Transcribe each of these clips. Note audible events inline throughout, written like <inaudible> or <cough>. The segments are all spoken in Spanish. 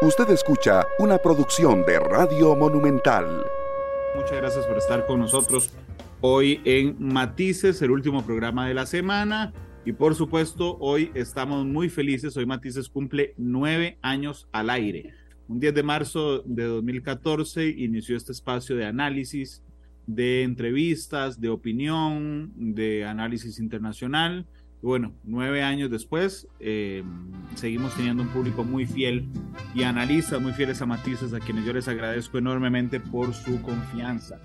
Usted escucha una producción de Radio Monumental. Muchas gracias por estar con nosotros hoy en Matices, el último programa de la semana. Y por supuesto, hoy estamos muy felices. Hoy Matices cumple nueve años al aire. Un 10 de marzo de 2014 inició este espacio de análisis, de entrevistas, de opinión, de análisis internacional bueno, nueve años después, eh, seguimos teniendo un público muy fiel y analistas muy fieles a Matices, a quienes yo les agradezco enormemente por su confianza.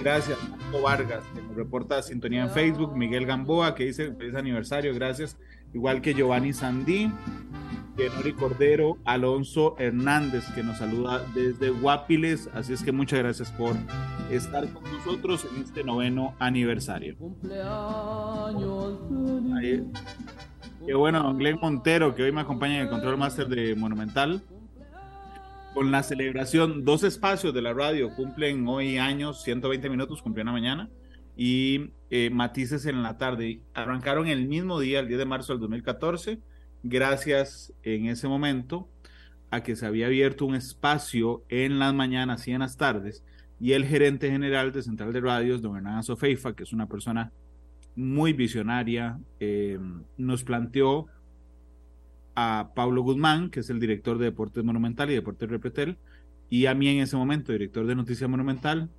Gracias, Marco Vargas, que nos reporta sintonía en Facebook, Miguel Gamboa, que dice feliz aniversario, gracias, igual que Giovanni Sandí, Genori Cordero, Alonso Hernández, que nos saluda desde Guapiles. Así es que muchas gracias por estar con nosotros en este noveno aniversario. Qué bueno, don Glenn Montero, que hoy me acompaña en el Control Master de Monumental. Con la celebración, dos espacios de la radio cumplen hoy años, 120 minutos, cumplió una mañana, y eh, matices en la tarde. Arrancaron el mismo día, el 10 de marzo del 2014 gracias en ese momento a que se había abierto un espacio en las mañanas y en las tardes y el gerente general de Central de Radios, don Hernán Sofeifa, que es una persona muy visionaria, eh, nos planteó a Pablo Guzmán, que es el director de Deportes Monumental y Deportes Repetel, y a mí en ese momento, director de Noticia Monumental,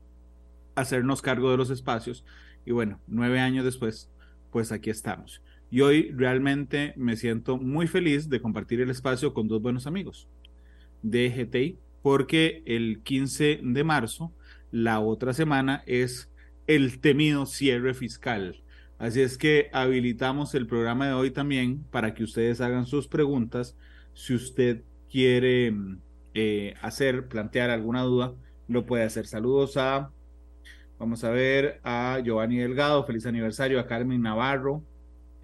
hacernos cargo de los espacios. Y bueno, nueve años después, pues aquí estamos. Y hoy realmente me siento muy feliz de compartir el espacio con dos buenos amigos de GTI, porque el 15 de marzo, la otra semana, es el temido cierre fiscal. Así es que habilitamos el programa de hoy también para que ustedes hagan sus preguntas. Si usted quiere eh, hacer, plantear alguna duda, lo puede hacer. Saludos a, vamos a ver, a Giovanni Delgado, feliz aniversario, a Carmen Navarro,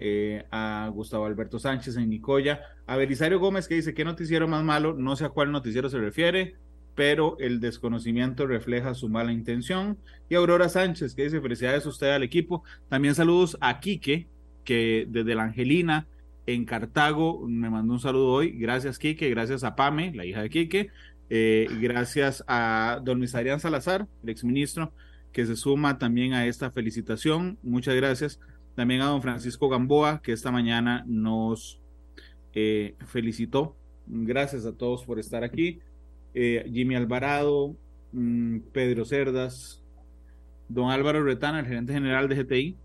eh, a Gustavo Alberto Sánchez en Nicoya, a Belisario Gómez que dice, ¿qué noticiero más malo? No sé a cuál noticiero se refiere, pero el desconocimiento refleja su mala intención. Y Aurora Sánchez que dice, felicidades a usted al equipo. También saludos a Quique, que desde la Angelina en Cartago me mandó un saludo hoy. Gracias Quique, gracias a Pame, la hija de Quique. Eh, gracias a don Luis Adrián Salazar, el exministro, que se suma también a esta felicitación. Muchas gracias también a don Francisco Gamboa, que esta mañana nos eh, felicitó. Gracias a todos por estar aquí. Eh, Jimmy Alvarado, mm, Pedro Cerdas, don Álvaro Retana, el gerente general de GTI.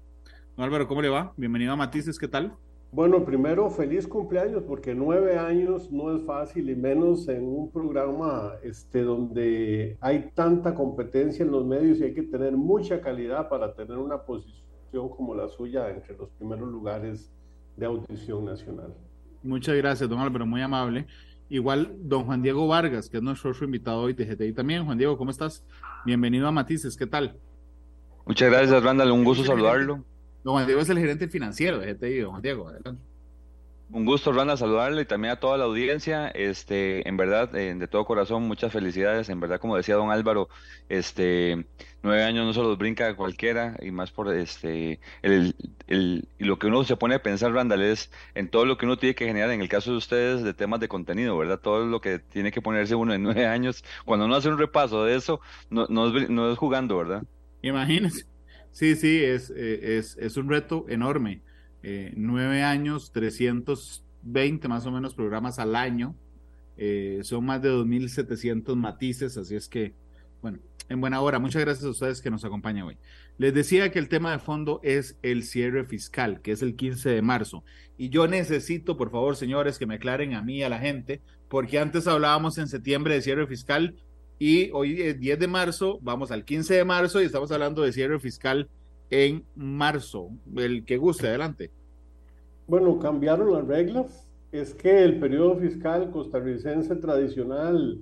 Don Álvaro, ¿cómo le va? Bienvenido a Matices, ¿qué tal? Bueno, primero, feliz cumpleaños, porque nueve años no es fácil y menos en un programa este, donde hay tanta competencia en los medios y hay que tener mucha calidad para tener una posición como la suya entre los primeros lugares de audición nacional. Muchas gracias, don Álvaro, muy amable. Igual, don Juan Diego Vargas, que es nuestro invitado hoy de GTI también. Juan Diego, ¿cómo estás? Bienvenido a Matices, ¿qué tal? Muchas gracias, Randall, un gusto saludarlo. Don Juan Diego es el gerente financiero de GTI, don Juan Diego, adelante. Un gusto, Randa, saludarle y también a toda la audiencia. Este, en verdad, eh, de todo corazón, muchas felicidades. En verdad, como decía don Álvaro, este, nueve años no se los brinca cualquiera y más por este, el, el, y lo que uno se pone a pensar, Randall, es en todo lo que uno tiene que generar, en el caso de ustedes, de temas de contenido, ¿verdad? Todo lo que tiene que ponerse uno en nueve años. Cuando uno hace un repaso de eso, no, no, es, no es jugando, ¿verdad? Imagínense. Sí, sí, es, eh, es, es un reto enorme eh, nueve años, 320 más o menos programas al año. Eh, son más de 2.700 matices, así es que, bueno, en buena hora. Muchas gracias a ustedes que nos acompañan hoy. Les decía que el tema de fondo es el cierre fiscal, que es el 15 de marzo. Y yo necesito, por favor, señores, que me aclaren a mí y a la gente, porque antes hablábamos en septiembre de cierre fiscal y hoy es 10 de marzo, vamos al 15 de marzo y estamos hablando de cierre fiscal en marzo. El que guste, adelante. Bueno, cambiaron las reglas. Es que el periodo fiscal costarricense tradicional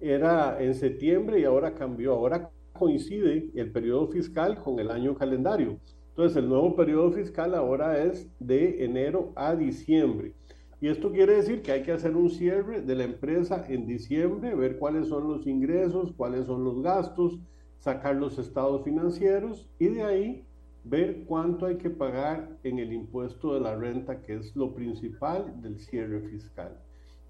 era en septiembre y ahora cambió. Ahora coincide el periodo fiscal con el año calendario. Entonces, el nuevo periodo fiscal ahora es de enero a diciembre. Y esto quiere decir que hay que hacer un cierre de la empresa en diciembre, ver cuáles son los ingresos, cuáles son los gastos, sacar los estados financieros y de ahí ver cuánto hay que pagar en el impuesto de la renta, que es lo principal del cierre fiscal.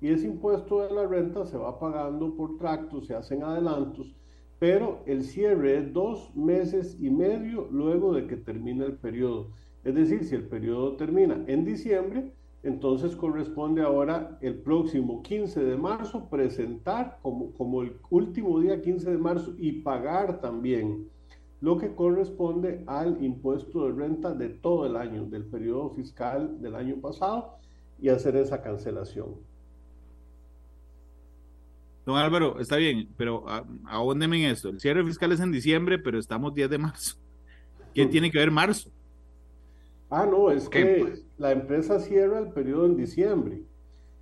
y ese impuesto de la renta se va pagando por tractos, se hacen adelantos, pero el cierre es dos meses y medio luego de que termina el periodo. Es decir, si el periodo termina en diciembre, entonces corresponde ahora el próximo 15 de marzo presentar como, como el último día 15 de marzo y pagar también lo que corresponde al impuesto de renta de todo el año, del periodo fiscal del año pasado y hacer esa cancelación. Don Álvaro, está bien, pero ahóndeme en esto. El cierre fiscal es en diciembre, pero estamos 10 de marzo. ¿Qué mm. tiene que ver marzo? Ah, no, es que la empresa cierra el periodo en diciembre,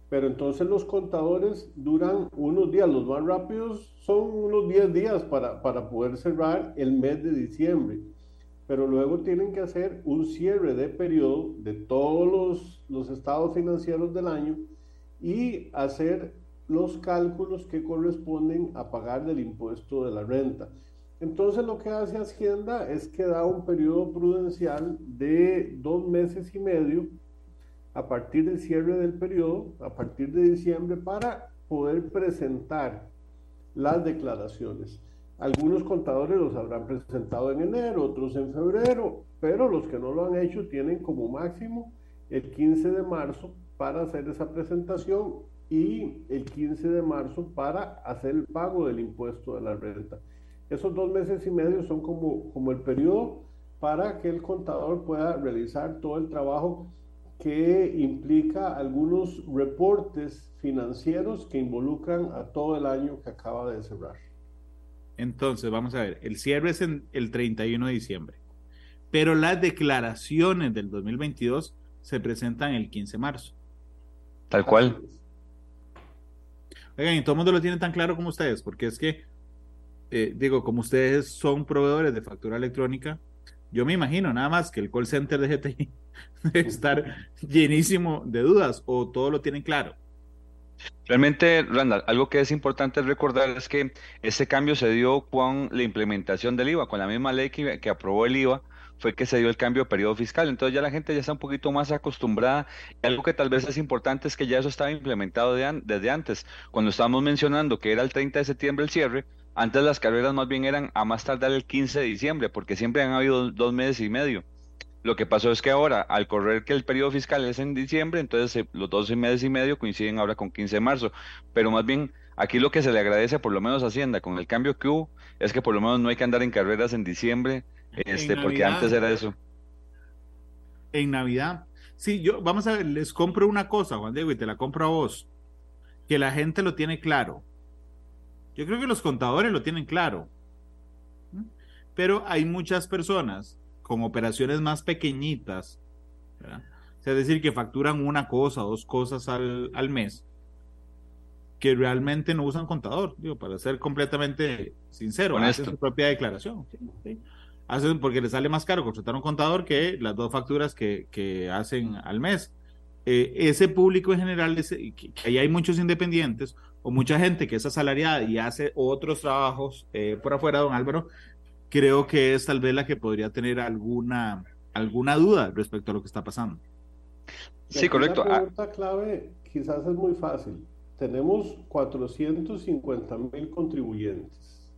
pero entonces los contadores duran unos días, los más rápidos son unos 10 días para, para poder cerrar el mes de diciembre, pero luego tienen que hacer un cierre de periodo de todos los, los estados financieros del año y hacer los cálculos que corresponden a pagar del impuesto de la renta. Entonces lo que hace Hacienda es que da un periodo prudencial de dos meses y medio a partir del cierre del periodo, a partir de diciembre, para poder presentar las declaraciones. Algunos contadores los habrán presentado en enero, otros en febrero, pero los que no lo han hecho tienen como máximo el 15 de marzo para hacer esa presentación y el 15 de marzo para hacer el pago del impuesto de la renta. Esos dos meses y medio son como, como el periodo para que el contador pueda realizar todo el trabajo que implica algunos reportes financieros que involucran a todo el año que acaba de cerrar. Entonces, vamos a ver, el cierre es en el 31 de diciembre, pero las declaraciones del 2022 se presentan el 15 de marzo. Tal cual. Oigan, y todo el mundo lo tiene tan claro como ustedes, porque es que eh, digo, como ustedes son proveedores de factura electrónica, yo me imagino nada más que el call center de GTI <laughs> estar llenísimo de dudas o todo lo tienen claro. Realmente, Randall, algo que es importante recordar es que ese cambio se dio con la implementación del IVA, con la misma ley que, que aprobó el IVA, fue que se dio el cambio de periodo fiscal. Entonces ya la gente ya está un poquito más acostumbrada. Y algo que tal vez es importante es que ya eso estaba implementado desde antes. Cuando estábamos mencionando que era el 30 de septiembre el cierre, antes las carreras más bien eran a más tardar el 15 de diciembre, porque siempre han habido dos meses y medio. Lo que pasó es que ahora, al correr que el periodo fiscal es en diciembre, entonces eh, los 12 meses y medio coinciden ahora con 15 de marzo. Pero más bien, aquí lo que se le agradece, por lo menos a Hacienda, con el cambio que hubo, es que por lo menos no hay que andar en carreras en diciembre, este, porque antes era eso. En Navidad. Sí, yo, vamos a ver, les compro una cosa, Juan Diego, y te la compro a vos. Que la gente lo tiene claro yo creo que los contadores lo tienen claro. Pero hay muchas personas con operaciones más pequeñitas, es decir, que facturan una cosa o dos cosas al, mes, que realmente no usan contador, digo, para ser completamente sincero, hacen su propia declaración. Hacen porque les sale más caro contratar un contador que las dos facturas que, hacen al mes. Eh, ese público en general, que, que ahí hay muchos independientes o mucha gente que es asalariada y hace otros trabajos eh, por afuera, don Álvaro, creo que es tal vez la que podría tener alguna, alguna duda respecto a lo que está pasando. Sí, correcto. La ah. pregunta clave quizás es muy fácil. Tenemos 450 mil contribuyentes.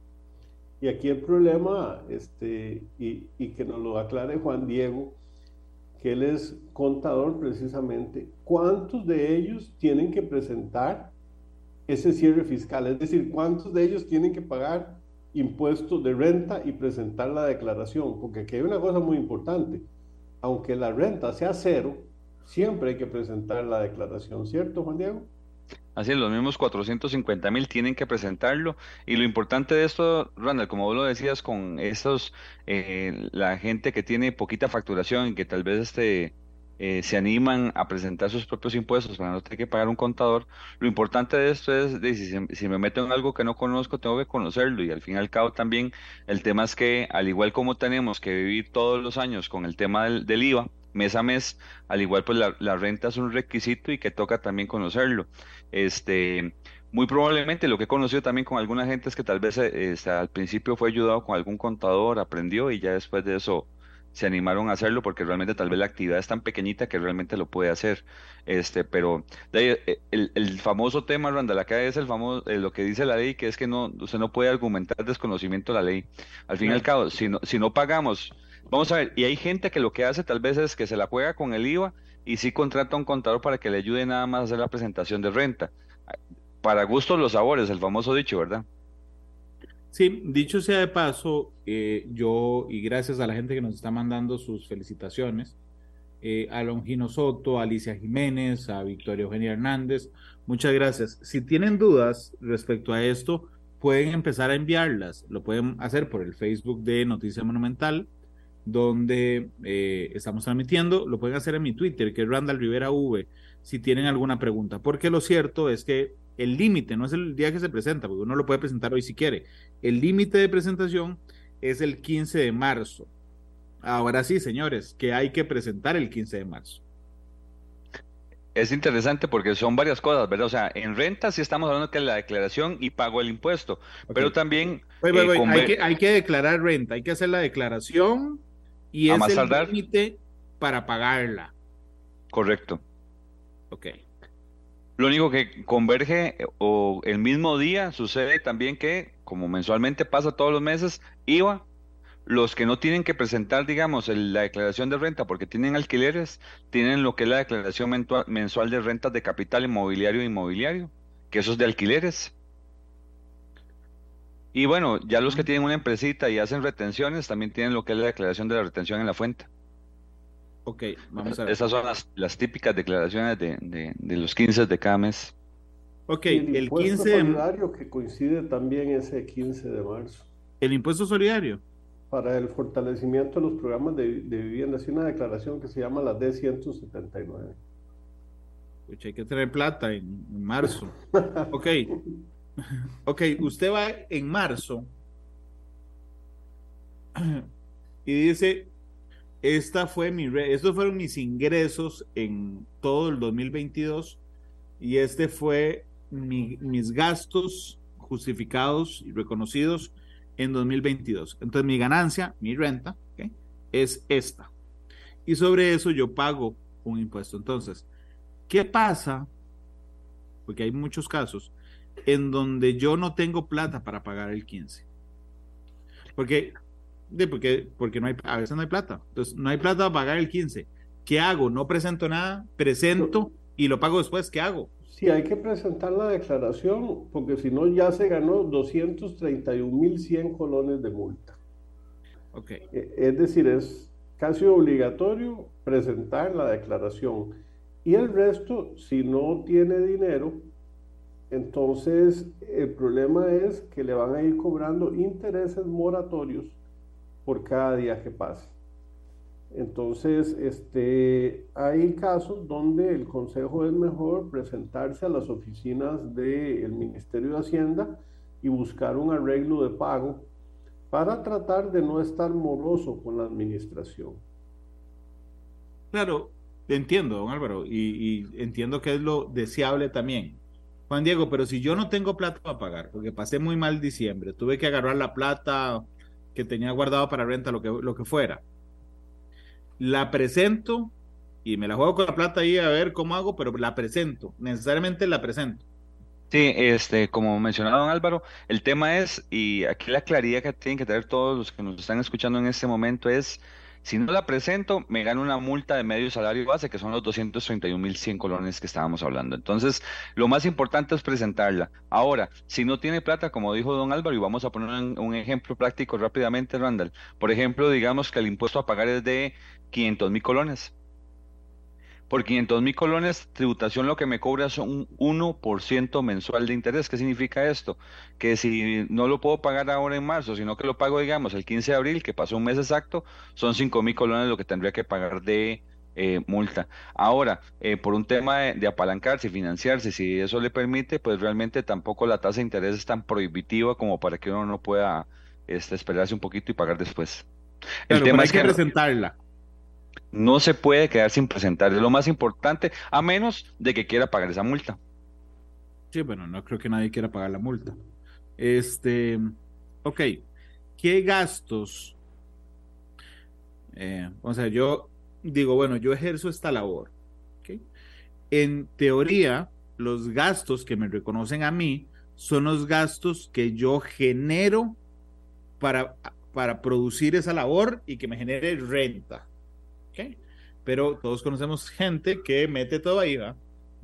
Y aquí el problema, este, y, y que nos lo aclare Juan Diego, que él es contador precisamente, ¿cuántos de ellos tienen que presentar ese cierre fiscal, es decir, cuántos de ellos tienen que pagar impuestos de renta y presentar la declaración, porque aquí hay una cosa muy importante, aunque la renta sea cero, siempre hay que presentar la declaración, ¿cierto, Juan Diego? Así es, los mismos 450 mil tienen que presentarlo. Y lo importante de esto, Randall, como vos lo decías, con esos, eh, la gente que tiene poquita facturación y que tal vez este, eh, se animan a presentar sus propios impuestos para no tener que pagar un contador. Lo importante de esto es, de, si, me meto en algo que no conozco, tengo que conocerlo y al fin y al cabo también el tema es que al igual como tenemos que vivir todos los años con el tema del, IVA, mes a mes, al igual pues la, renta es un requisito y que toca también conocerlo. Este, muy probablemente lo que he conocido también con alguna gente es que tal vez eh, este, al principio fue ayudado con algún contador, aprendió y ya después de eso se animaron a hacerlo porque realmente tal vez la actividad es tan pequeñita que realmente lo puede hacer. Este, pero eh, el, el, famoso tema, Randall, acá es el famoso, eh, lo que dice la ley, que es que no, usted no puede argumentar desconocimiento de la ley. Al fin y al cabo, si no, si no pagamos, vamos a ver, y hay gente que lo que hace tal vez es que se la juega con el IVA y sí contrata a un contador para que le ayude nada más a hacer la presentación de renta. Para gustos los sabores, el famoso dicho, ¿verdad? Sí, dicho sea de paso, eh, yo, y gracias a la gente que nos está mandando sus felicitaciones, eh, a Longino Soto, a Alicia Jiménez, a Victoria Eugenia Hernández, muchas gracias. Si tienen dudas respecto a esto, pueden empezar a enviarlas. Lo pueden hacer por el Facebook de Noticia Monumental, donde eh, estamos transmitiendo. Lo pueden hacer en mi Twitter, que es Randall Rivera V, si tienen alguna pregunta. Porque lo cierto es que el límite no es el día que se presenta, porque uno lo puede presentar hoy si quiere. El límite de presentación es el 15 de marzo. Ahora sí, señores, que hay que presentar el 15 de marzo. Es interesante porque son varias cosas, ¿verdad? O sea, en renta sí estamos hablando que es la declaración y pago el impuesto, pero también... Eh, hay, que, hay, que, declarar renta, hay que hacer la declaración y es el límite para pagarla. Correcto. Ok. Lo único que converge o el mismo día sucede también que, como mensualmente pasa todos los meses, IVA, los que no tienen que presentar, digamos, la declaración de renta porque tienen alquileres, tienen lo que es la declaración mensual de rentas de capital inmobiliario e inmobiliario, que eso es de alquileres. Y bueno, ya los que tienen una empresita y hacen retenciones también tienen lo que es la declaración de la retención en la fuente. Ok, vamos a ver. Esas son las, típicas declaraciones de, los 15 de cada mes. Ok, el, el 15 solidario que coincide también ese 15 de marzo. ¿El impuesto solidario? Para el fortalecimiento de los programas de, vivienda. Es una declaración que se llama la D179. hay que tener plata en, en marzo. <laughs> ok. <laughs> Ok, usted va en marzo <clears throat> y dice, esta fue mi estos fueron mis ingresos en todo el 2022 y este fue mis gastos justificados y reconocidos en 2022. Entonces mi ganancia, mi renta, es esta. Y sobre eso yo pago un impuesto. Entonces, ¿qué pasa? Porque hay muchos casos en donde yo no tengo plata para pagar el 15. Porque de porque, porque no hay, a veces no hay plata. Entonces, no hay plata para pagar el 15. ¿Qué hago? No presento nada, presento y lo pago después. ¿Qué hago? Sí, hay que presentar la declaración porque si no ya se ganó 231.100 colones de multa. Ok. E, es decir, es casi obligatorio presentar la declaración. Y el resto, si no tiene dinero, entonces el problema es que le van a ir cobrando intereses moratorios por cada día que pasa. Entonces, este, hay casos donde el consejo es mejor presentarse a las oficinas del Ministerio de Hacienda y buscar un arreglo de pago para tratar de no estar moroso con la administración. Claro, entiendo, don Álvaro, y, y entiendo que es lo deseable también. Juan Diego, pero si yo no tengo plata para pagar, porque pasé muy mal diciembre, tuve que agarrar la plata que tenía guardado para renta, lo que, lo que fuera. La presento y me la juego con la plata ahí a ver cómo hago, pero la presento, necesariamente la presento. Sí, este, como mencionaba don Álvaro, el tema es, y aquí la claridad que tienen que tener todos los que nos están escuchando en este momento es, si no la presento, me gano una multa de medio salario base, que son los 231.100 colones que estábamos hablando. Entonces, lo más importante es presentarla. Ahora, si no tiene plata, como dijo don Álvaro, y vamos a poner un, ejemplo práctico rápidamente, Randall. Por ejemplo, digamos que el impuesto a pagar es de 500 colones. Por 500 mil colones, tributación lo que me cobra es un 1% mensual de interés. ¿Qué significa esto? Que si no lo puedo pagar ahora en marzo, sino que lo pago, digamos, el 15 de abril, que pasó un mes exacto, son 5 mil colones lo que tendría que pagar de eh, multa. Ahora, eh, por un tema de, apalancarse y financiarse, si eso le permite, pues realmente tampoco la tasa de interés es tan prohibitiva como para que uno no pueda este, esperarse un poquito y pagar después. El tema es que presentarla no se puede quedar sin presentar, es lo más importante, a menos de que quiera pagar esa multa. Sí, bueno, no creo que nadie quiera pagar la multa. Este, ok, ¿qué gastos? Eh, o sea, yo digo, bueno, yo ejerzo esta labor. En teoría, los gastos que me reconocen a mí son los gastos que yo genero para, para producir esa labor y que me genere renta. Pero todos conocemos gente que mete todo ahí, ¿va?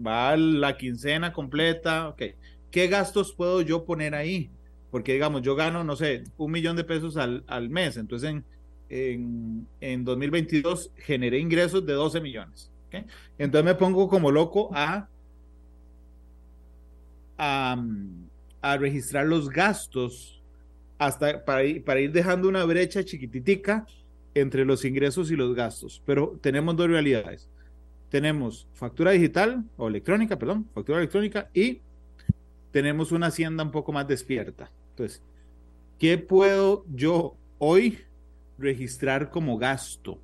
Va la quincena completa, ok. ¿Qué gastos puedo yo poner ahí? Porque digamos, yo gano, no sé, un millón de pesos al, al mes, entonces en, en, en 2022 generé ingresos de 12 millones. Entonces me pongo como loco a, a, registrar los gastos hasta para ir, para ir dejando una brecha chiquititica entre los ingresos y los gastos. Pero tenemos dos realidades. Tenemos factura digital o electrónica, perdón, factura electrónica y tenemos una hacienda un poco más despierta. Entonces, ¿qué puedo yo hoy registrar como gasto.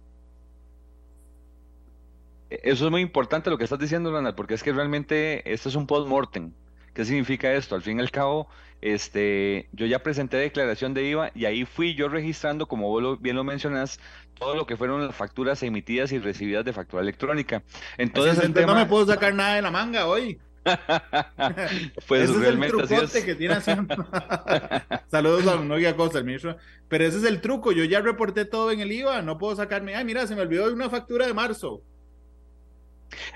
Eso es muy importante lo que estás diciendo, Ronald, porque es que realmente esto es un post-mortem. ¿Qué significa esto? Al fin y al cabo, este, yo ya presenté declaración de IVA y ahí fui yo registrando, como vos bien lo mencionas, todo lo que fueron las facturas emitidas y recibidas de factura electrónica. Entonces, el no me puedo sacar nada de la manga hoy. <laughs> pues ese realmente es el trucote que tiene <laughs> Saludos a Noguia Costa, el ministro. Pero ese es el truco. Yo ya reporté todo en el IVA. No puedo sacarme. Ay, mira, se me olvidó una factura de marzo.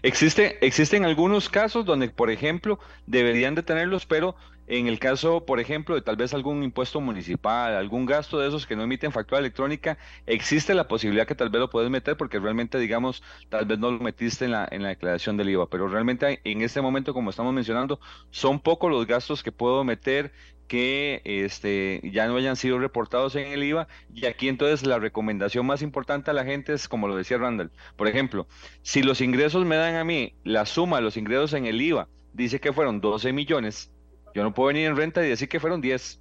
Existe, existen algunos casos donde, por ejemplo, deberían de tenerlos, pero en el caso, por ejemplo, de tal vez algún impuesto municipal, algún gasto de esos que no emiten factura electrónica, existe la posibilidad que tal vez lo puedes meter porque realmente, digamos, tal vez no lo metiste en la, en la declaración del IVA, pero realmente en este momento, como estamos mencionando, son pocos los gastos que puedo meter que este, ya no hayan sido reportados en el IVA. Y aquí entonces la recomendación más importante a la gente es, como lo decía Randall, por ejemplo, si los ingresos me dan a mí la suma de los ingresos en el IVA, dice que fueron 12 millones, yo no puedo venir en renta y decir que fueron 10.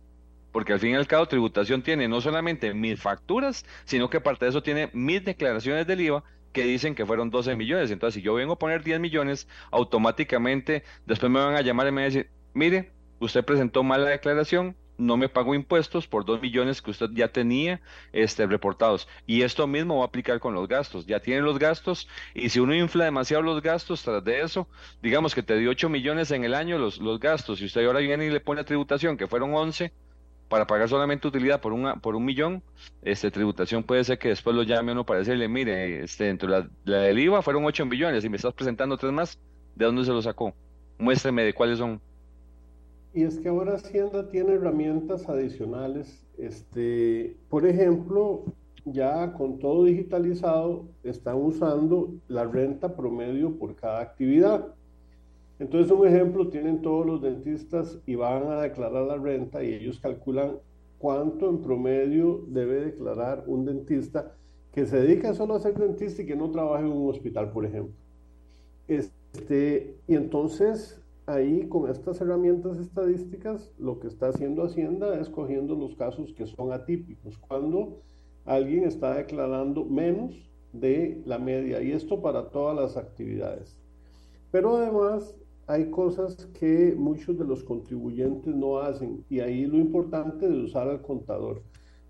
Porque al fin y al cabo tributación tiene no solamente mis facturas, sino que aparte de eso tiene mis declaraciones del IVA que dicen que fueron 12 millones. Entonces, si yo vengo a poner 10 millones, automáticamente después me van a llamar y me van a decir, mire, usted presentó mal la declaración, no me pagó impuestos por dos millones que usted ya tenía este, reportados. Y esto mismo va a aplicar con los gastos. Ya tienen los gastos y si uno infla demasiado los gastos tras de eso, digamos que te dio 8 millones en el año los, los gastos y usted ahora viene y le pone tributación que fueron 11 para pagar solamente utilidad por, una, por un millón, este, tributación puede ser que después lo llame uno para decirle, mire, este, dentro de la, la del IVA fueron 8 millones y me estás presentando tres más, ¿de dónde se lo sacó? Muéstreme de cuáles son. Y es que ahora Hacienda tiene herramientas adicionales. Este, por ejemplo, ya con todo digitalizado, están usando la renta promedio por cada actividad. Entonces, un ejemplo, tienen todos los dentistas y van a declarar la renta y ellos calculan cuánto en promedio debe declarar un dentista que se dedica solo a ser dentista y que no trabaja en un hospital, por ejemplo. Este, y entonces ahí con estas herramientas estadísticas lo que está haciendo Hacienda es cogiendo los casos que son atípicos, cuando alguien está declarando menos de la media y esto para todas las actividades. Pero además hay cosas que muchos de los contribuyentes no hacen y ahí lo importante de usar al contador.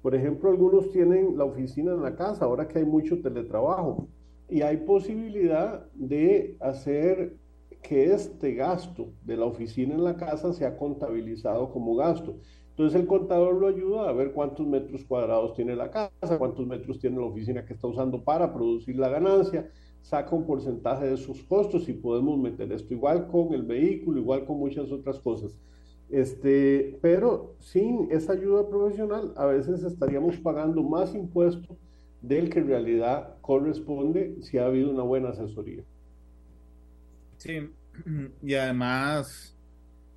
Por ejemplo, algunos tienen la oficina en la casa, ahora que hay mucho teletrabajo, y hay posibilidad de hacer que este gasto de la oficina en la casa sea contabilizado como gasto. Entonces el contador lo ayuda a ver cuántos metros cuadrados tiene la casa, cuántos metros tiene la oficina que está usando para producir la ganancia, saca un porcentaje de sus costos y podemos meter esto igual con el vehículo, igual con muchas otras cosas. Este, pero sin esa ayuda profesional, a veces estaríamos pagando más impuestos del que en realidad corresponde si ha habido una buena asesoría. Sí, <clears throat> y además,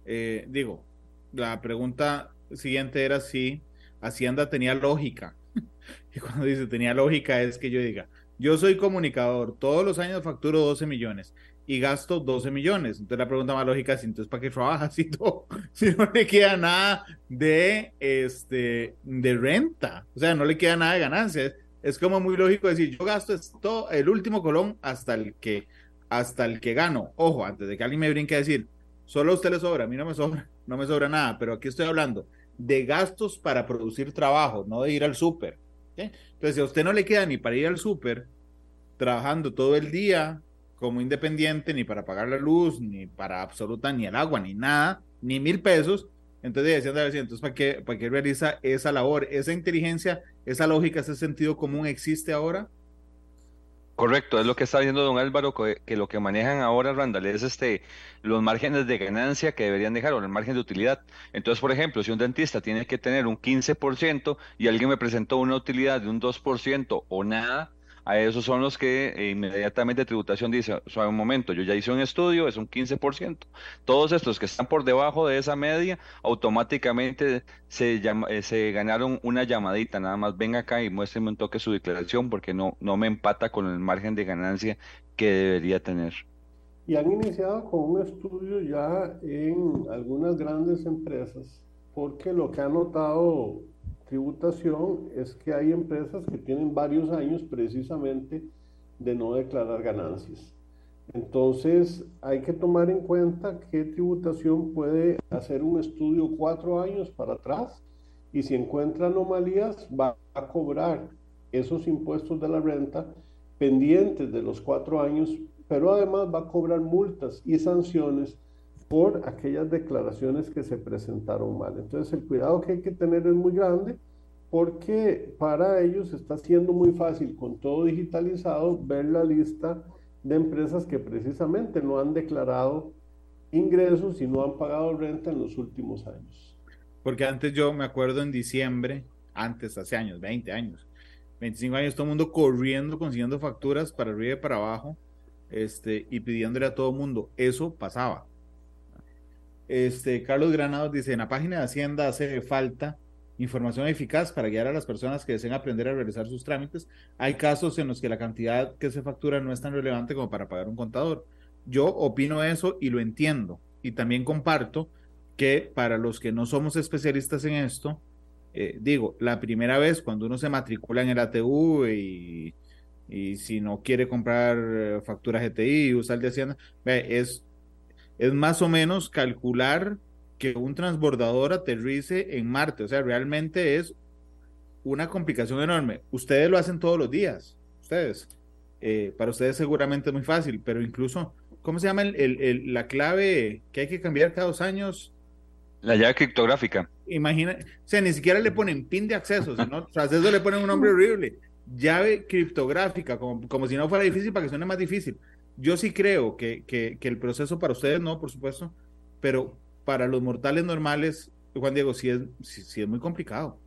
eh, digo, la pregunta siguiente era si Hacienda tenía lógica. <laughs> Y cuando dice tenía lógica es que yo diga, yo soy comunicador, todos los años facturo 12 millones y gasto 12 millones. Entonces la pregunta más lógica es, entonces ¿para qué trabajas si, <laughs> si no le queda nada de, este, de renta? O sea, no le queda nada de ganancias. Es como muy lógico decir, yo gasto esto, el último colón hasta el que hasta el que gano. Ojo, antes de que alguien me brinque a decir, solo a usted le sobra, a mí no me sobra, <laughs> no me sobra nada, pero aquí estoy hablando de gastos para producir trabajo, no de ir al súper. Entonces, si a usted no le queda ni para ir al súper, trabajando todo el día como independiente, ni para pagar la luz, ni para absoluta, ni el agua, ni nada, ni mil pesos, entonces decían, entonces, ¿para qué, ¿para qué realiza esa labor? ¿Esa inteligencia, esa lógica, ese sentido común existe ahora? Correcto, es lo que está diciendo don Álvaro, que, lo que manejan ahora, Randall, es este, los márgenes de ganancia que deberían dejar o el margen de utilidad. Entonces, por ejemplo, si un dentista tiene que tener un 15% y alguien me presentó una utilidad de un 2% o nada, a esos son los que eh, inmediatamente tributación dice, suave un momento, yo ya hice un estudio, es un 15%. Todos estos que están por debajo de esa media, automáticamente se, eh, se ganaron una llamadita, nada más venga acá y muéstreme un toque su declaración porque no, no me empata con el margen de ganancia que debería tener. Y han iniciado con un estudio ya en algunas grandes empresas, porque lo que ha notado tributación es que hay empresas que tienen varios años precisamente de no declarar ganancias. Entonces hay que tomar en cuenta que tributación puede hacer un estudio cuatro años para atrás y si encuentra anomalías va a cobrar esos impuestos de la renta pendientes de los cuatro años, pero además va a cobrar multas y sanciones por aquellas declaraciones que se presentaron mal. Entonces el cuidado que hay que tener es muy grande porque para ellos está siendo muy fácil con todo digitalizado ver la lista de empresas que precisamente no han declarado ingresos y no han pagado renta en los últimos años. Porque antes yo me acuerdo en diciembre, antes, hace años, 20 años, 25 años, todo el mundo corriendo, consiguiendo facturas para arriba y para abajo, este, y pidiéndole a todo el mundo. Eso pasaba. Este, Carlos Granados dice, en la página de Hacienda hace falta información eficaz para guiar a las personas que deseen aprender a realizar sus trámites. Hay casos en los que la cantidad que se factura no es tan relevante como para pagar un contador. Yo opino eso y lo entiendo. Y también comparto que para los que no somos especialistas en esto, eh, digo, la primera vez cuando uno se matricula en el ATU y, y si no quiere comprar eh, factura GTI y usar de Hacienda, es es más o menos calcular que un transbordador aterrice en Marte. O sea, realmente es una complicación enorme. Ustedes lo hacen todos los días, ustedes. Eh, para ustedes seguramente es muy fácil, pero incluso, ¿cómo se llama el, la clave que hay que cambiar cada dos años? La llave criptográfica. Imagina, o sea, ni siquiera le ponen pin de acceso, sino tras eso le ponen un nombre horrible. Llave criptográfica, como, como si no fuera difícil para que suene más difícil yo sí creo que, que, el proceso para ustedes no, por supuesto, pero para los mortales normales, Juan Diego, sí es, sí es muy complicado.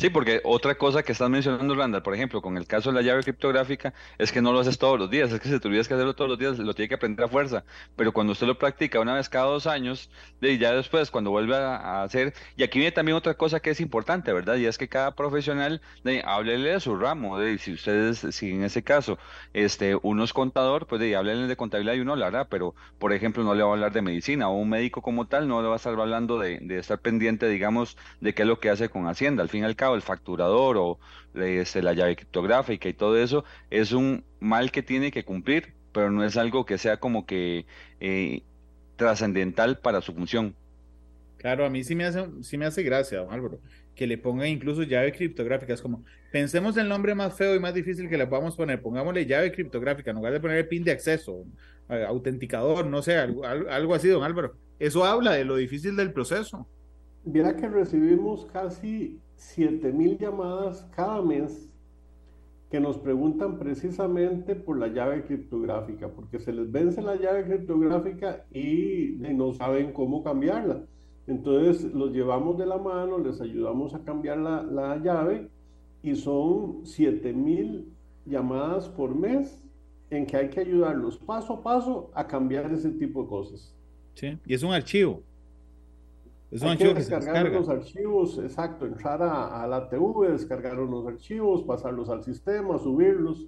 Sí, porque otra cosa que estás mencionando, Randall, por ejemplo, con el caso de la llave criptográfica, es que no lo haces todos los días, es que si tuvieras que hacerlo todos los días, lo tiene que aprender a fuerza, pero cuando usted lo practica una vez cada dos años, y ya después, cuando vuelve a, hacer, y aquí viene también otra cosa que es importante, ¿verdad? Y es que cada profesional, de, háblele de su ramo, de, si ustedes, si en ese caso, este, uno es contador, pues de, háblele de contabilidad y uno lo pero, por ejemplo, no le va a hablar de medicina, o un médico como tal no le va a estar hablando de, de estar pendiente, digamos, de qué es lo que hace con Hacienda, al fin y al cabo, el facturador o este, la llave criptográfica y todo eso, es un mal que tiene que cumplir, pero no es algo que sea como que eh, trascendental para su función. Claro, a mí sí me hace, sí me hace gracia, don Álvaro, que le ponga incluso llave criptográfica. Es como, pensemos el nombre más feo y más difícil que le podamos poner, pongámosle llave criptográfica, en lugar de poner el pin de acceso, eh, autenticador, no sé, algo, algo así, don Álvaro. Eso habla de lo difícil del proceso. Viera que recibimos casi 7000 llamadas cada mes que nos preguntan precisamente por la llave criptográfica, porque se les vence la llave criptográfica y, no saben cómo cambiarla. Entonces los llevamos de la mano, les ayudamos a cambiar la, la llave y son 7000 llamadas por mes en que hay que ayudarlos paso a paso a cambiar ese tipo de cosas. Sí, y es un archivo. Es un archivo que descargar los archivos, exacto, entrar a, la TV, descargar unos archivos, pasarlos al sistema, subirlos,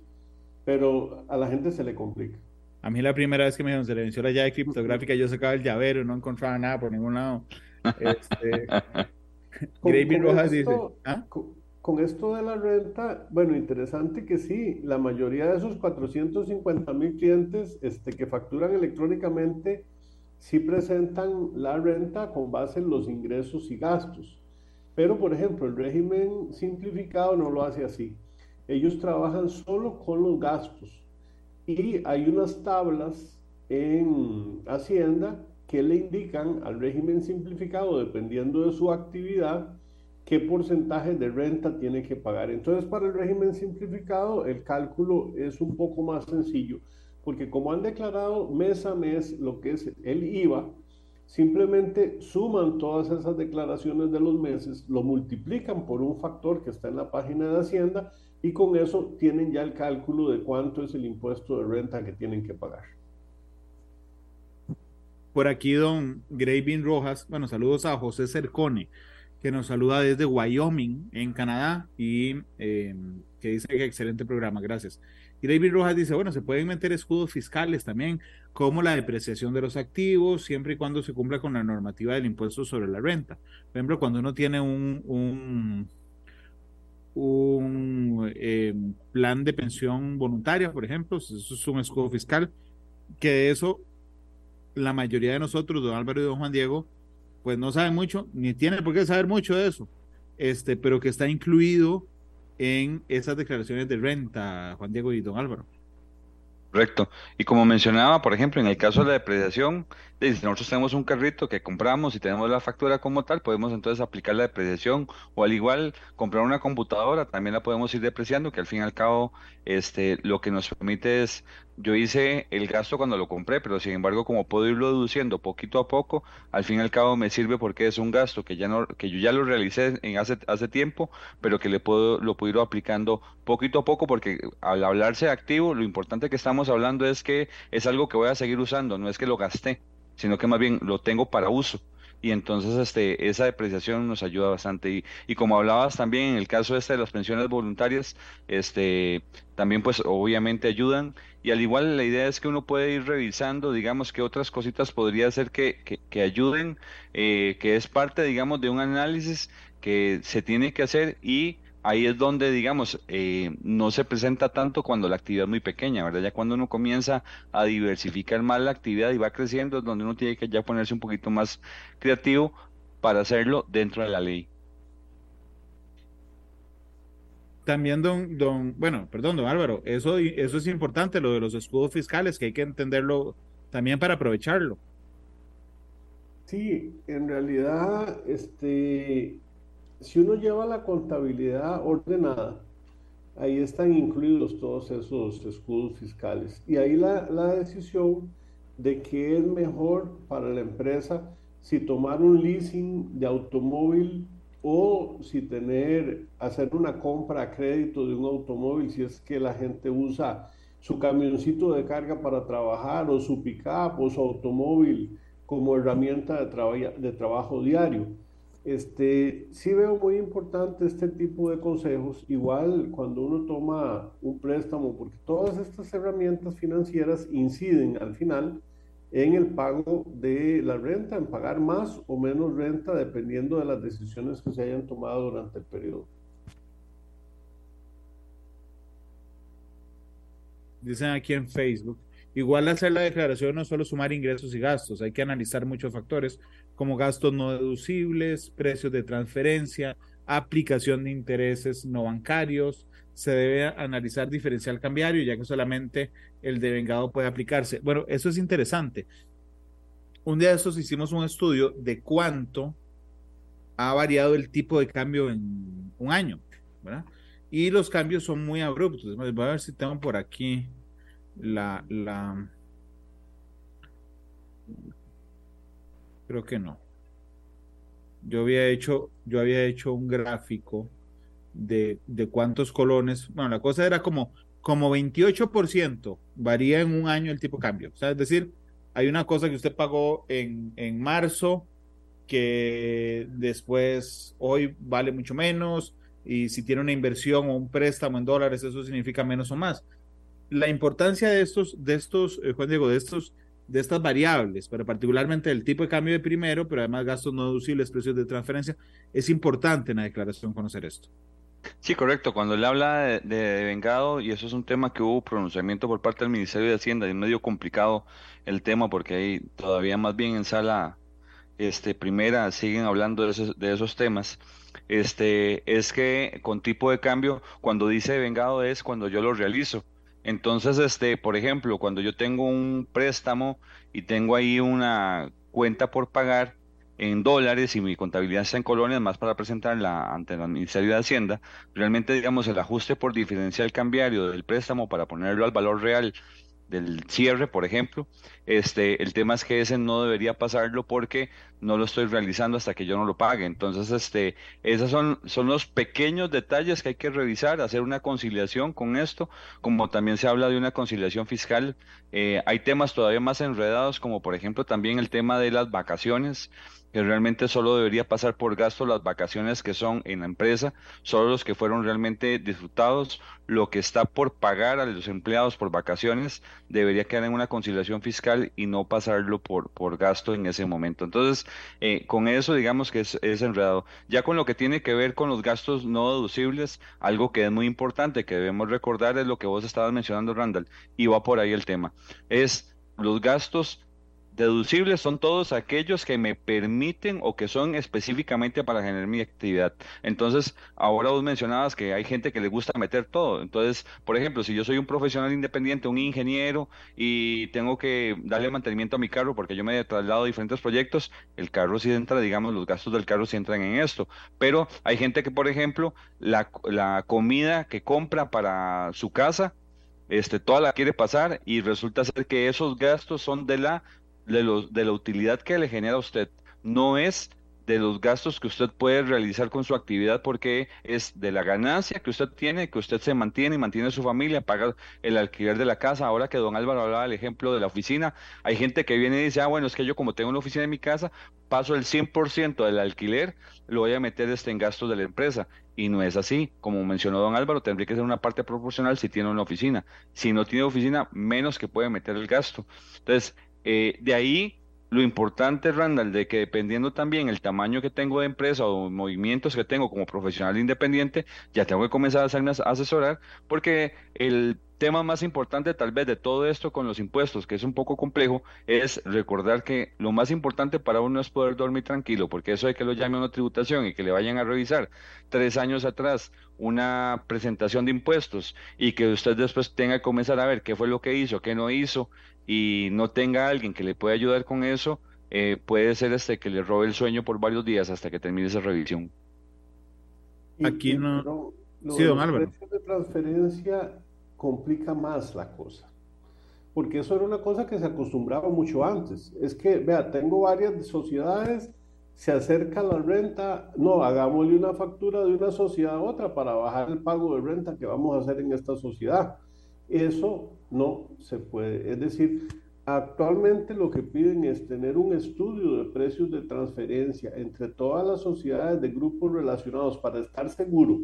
pero a la gente se le complica. A mí la primera vez que me se le venció la llave criptográfica, yo sacaba el llavero y no encontraba nada por ningún lado. Este, <laughs> Gravy Rojas dice, ¿ah? con, esto de la renta, bueno, interesante que sí, la mayoría de esos 450 mil clientes este, que facturan electrónicamente sí presentan la renta con base en los ingresos y gastos. Pero, por ejemplo, el régimen simplificado no lo hace así. Ellos trabajan solo con los gastos y hay unas tablas en Hacienda que le indican al régimen simplificado, dependiendo de su actividad, qué porcentaje de renta tiene que pagar. Entonces, para el régimen simplificado, el cálculo es un poco más sencillo, porque como han declarado mes a mes lo que es el IVA, simplemente suman todas esas declaraciones de los meses, lo multiplican por un factor que está en la página de Hacienda y con eso tienen ya el cálculo de cuánto es el impuesto de renta que tienen que pagar. Por aquí, don Gravin Rojas, bueno, saludos a José Cercone que nos saluda desde Wyoming, en Canadá, y em, que dice que excelente programa, gracias. Y David Rojas dice, bueno, se pueden meter escudos fiscales también, como la depreciación de los activos, siempre y cuando se cumpla con la normativa del impuesto sobre la renta. Por ejemplo, cuando uno tiene un, un, em, plan de pensión voluntaria, por ejemplo, eso es un escudo fiscal, que de eso la mayoría de nosotros, don Álvaro y don Juan Diego, pues no sabe mucho, ni tiene por qué saber mucho de eso, este, pero que está incluido en esas declaraciones de renta, Juan Diego y don Álvaro. Correcto. Y como mencionaba, por ejemplo, en el caso de la depreciación, si nosotros tenemos un carrito que compramos y tenemos la factura como tal, podemos entonces aplicar la depreciación o al igual comprar una computadora, también la podemos ir depreciando, que al fin y al cabo este, lo que nos permite es, yo hice el gasto cuando lo compré, pero sin embargo como puedo irlo deduciendo poquito a poco, al fin y al cabo me sirve porque es un gasto que ya no, que yo ya lo realicé en hace, hace tiempo, pero que le puedo, lo puedo ir aplicando poquito a poco porque al hablarse de activo, lo importante que estamos hablando es que es algo que voy a seguir usando, no es que lo gasté sino que más bien lo tengo para uso. Y entonces este, esa depreciación nos ayuda bastante. Y, y como hablabas también en el caso este de las pensiones voluntarias, este, también pues obviamente ayudan. Y al igual la idea es que uno puede ir revisando, digamos, que otras cositas podría ser que, que, que ayuden, eh, que es parte, digamos, de un análisis que se tiene que hacer y ahí es donde, digamos, eh, no se presenta tanto cuando la actividad es muy pequeña, ¿verdad? Ya cuando uno comienza a diversificar más la actividad y va creciendo, es donde uno tiene que ya ponerse un poquito más creativo para hacerlo dentro de la ley. También, don, don, bueno, perdón, don Álvaro, eso, eso es importante, lo de los escudos fiscales, que hay que entenderlo también para aprovecharlo. Sí, en realidad, este, si uno lleva la contabilidad ordenada, ahí están incluidos todos esos escudos fiscales. Y ahí la, la decisión de qué es mejor para la empresa si tomar un leasing de automóvil o si tener, hacer una compra a crédito de un automóvil, si es que la gente usa su camioncito de carga para trabajar o su pickup o su automóvil como herramienta de, trabajo diario. Este, sí veo muy importante este tipo de consejos, igual cuando uno toma un préstamo, porque todas estas herramientas financieras inciden al final en el pago de la renta, en pagar más o menos renta dependiendo de las decisiones que se hayan tomado durante el periodo. Dicen aquí en Facebook, igual hacer la declaración no solo sumar ingresos y gastos, hay que analizar muchos factores como gastos no deducibles, precios de transferencia, aplicación de intereses no bancarios. Se debe analizar diferencial cambiario, ya que solamente el devengado puede aplicarse. Bueno, eso es interesante. Un día de estos hicimos un estudio de cuánto ha variado el tipo de cambio en un año, ¿verdad? Y los cambios son muy abruptos. Voy a ver si tengo por aquí la, la Creo que no. Yo había hecho, yo había hecho un gráfico de, de cuántos colones. Bueno, la cosa era como, como 28% varía en un año el tipo de cambio. O sea, es decir, hay una cosa que usted pagó en, en marzo que después hoy vale mucho menos y si tiene una inversión o un préstamo en dólares, eso significa menos o más. La importancia de estos, de estos, eh, Juan Diego, de estos de estas variables, pero particularmente el tipo de cambio de primero, pero además gastos no deducibles, precios de transferencia, es importante en la declaración conocer esto. Sí, correcto. Cuando le habla de, vengado, y eso es un tema que hubo pronunciamiento por parte del Ministerio de Hacienda, y es medio complicado el tema porque ahí todavía más bien en sala este, primera siguen hablando de esos, de esos temas. este, es que con tipo de cambio, cuando dice vengado es cuando yo lo realizo. Entonces, este, por ejemplo, cuando yo tengo un préstamo y tengo ahí una cuenta por pagar en dólares y mi contabilidad está en colonias, más para presentarla ante el Ministerio de Hacienda, realmente, digamos, el ajuste por diferencial cambiario del préstamo para ponerlo al valor real del cierre, por ejemplo. Este, el tema es que ese no debería pasarlo porque no lo estoy realizando hasta que yo no lo pague. Entonces, este, esos son, son los pequeños detalles que hay que revisar, hacer una conciliación con esto, como también se habla de una conciliación fiscal. Eh, hay temas todavía más enredados, como por ejemplo también el tema de las vacaciones que realmente solo debería pasar por gasto las vacaciones que son en la empresa, solo los que fueron realmente disfrutados, lo que está por pagar a los empleados por vacaciones debería quedar en una conciliación fiscal y no pasarlo por, por gasto en ese momento. Entonces, eh, con eso digamos que es, es enredado. Ya con lo que tiene que ver con los gastos no deducibles, algo que es muy importante, que debemos recordar es lo que vos estabas mencionando, Randall, y va por ahí el tema, es los gastos Deducibles son todos aquellos que me permiten o que son específicamente para generar mi actividad. Entonces, ahora vos mencionabas que hay gente que le gusta meter todo. Entonces, por ejemplo, si yo soy un profesional independiente, un ingeniero y tengo que darle mantenimiento a mi carro porque yo me traslado a diferentes proyectos, el carro sí entra, digamos, los gastos del carro sí entran en esto. Pero hay gente que, por ejemplo, la, la comida que compra para su casa, este, toda la quiere pasar y resulta ser que esos gastos son de la de, los, de la utilidad que le genera a usted, no es de los gastos que usted puede realizar con su actividad porque es de la ganancia que usted tiene, que usted se mantiene y mantiene a su familia, paga el alquiler de la casa. Ahora que don Álvaro hablaba del ejemplo de la oficina, hay gente que viene y dice, ah, bueno, es que yo como tengo una oficina en mi casa, paso el 100% del alquiler, lo voy a meter este en gastos de la empresa. Y no es así. Como mencionó don Álvaro, tendría que ser una parte proporcional si tiene una oficina. Si no tiene oficina, menos que puede meter el gasto. Entonces, eh, de ahí lo importante, Randall, de que dependiendo también el tamaño que tengo de empresa o movimientos que tengo como profesional independiente, ya tengo que comenzar a asesorar, porque el tema más importante tal vez de todo esto con los impuestos, que es un poco complejo, es recordar que lo más importante para uno es poder dormir tranquilo, porque eso de que lo llame a una tributación y que le vayan a revisar tres años atrás una presentación de impuestos y que usted después tenga que comenzar a ver qué fue lo que hizo, qué no hizo, y no tenga alguien que le pueda ayudar con eso, eh, puede ser este que le robe el sueño por varios días hasta que termine esa revisión. Aquí no. sí, don Álvaro. de transferencia complica más la cosa. Porque eso era una cosa que se acostumbraba mucho antes. Es que, vea, tengo varias sociedades, se acerca la renta, no, hagámosle una factura de una sociedad a otra para bajar el pago de renta que vamos a hacer en esta sociedad. Eso no se puede. Es decir, actualmente lo que piden es tener un estudio de precios de transferencia entre todas las sociedades de grupos relacionados para estar seguro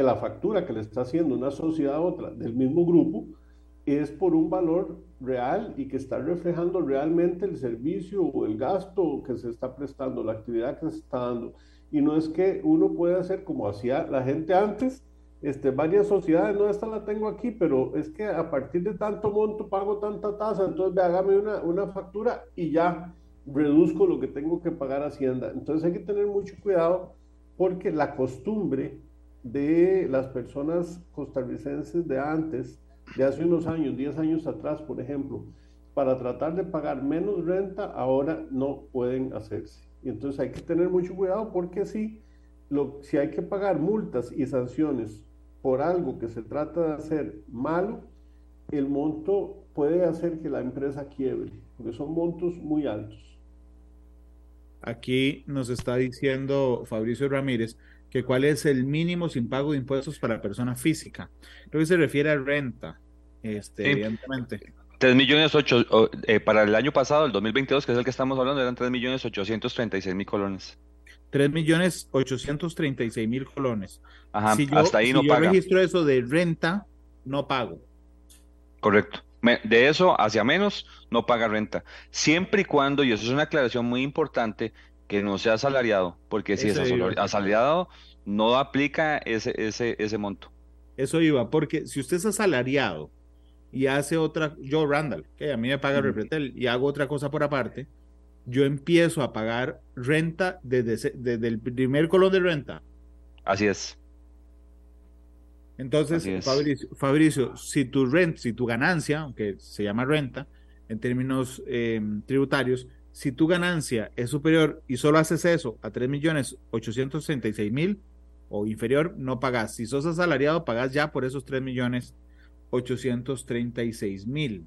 que la factura que le está haciendo una sociedad a otra del mismo grupo es por un valor real y que está reflejando realmente el servicio o el gasto que se está prestando, la actividad que se está dando. Y no es que uno pueda hacer como hacía la gente antes, este, varias sociedades, no, esta la tengo aquí, pero es que a partir de tanto monto pago tanta tasa, entonces ve, hágame una, una factura y ya reduzco lo que tengo que pagar Hacienda. Entonces hay que tener mucho cuidado porque la costumbre de las personas costarricenses de antes, de hace unos años, 10 años atrás, por ejemplo, para tratar de pagar menos renta, ahora no pueden hacerse. Y entonces hay que tener mucho cuidado porque si, lo, si hay que pagar multas y sanciones por algo que se trata de hacer malo, el monto puede hacer que la empresa quiebre, porque son montos muy altos. Aquí nos está diciendo Fabricio Ramírez que cuál es el mínimo sin pago de impuestos para persona física. Creo que se refiere a renta, este, evidentemente. 3 millones 8, eh, para el año pasado, el 2022, que es el que estamos hablando, eran 3 millones 836 mil colones. 3 millones 836 mil colones. Ajá, hasta ahí no si yo registro eso de renta, no pago. Correcto. De eso hacia menos, no paga renta. Siempre y cuando, y eso es una aclaración muy importante, que no sea asalariado, porque si es asalariado, no aplica ese, ese, ese monto. Eso iba, porque si usted es asalariado y hace otra, yo Randall, que a mí me paga el Repretel y hago otra cosa por aparte, yo empiezo a pagar renta desde, desde el primer colón de renta Así es. Entonces, Fabricio, si tu rent, si tu ganancia, aunque se llama renta en términos em, tributarios, si tu ganancia es superior y solo haces eso a 3.866.000 o inferior, no pagas. Si sos asalariado, pagas ya por esos 3.836.000.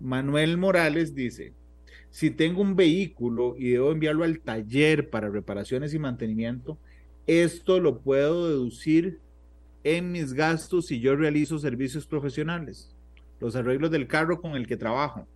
Manuel Morales dice, si tengo un vehículo y debo enviarlo al taller para reparaciones y mantenimiento, esto lo puedo deducir en mis gastos si yo realizo servicios profesionales, los arreglos del carro con el que trabajo.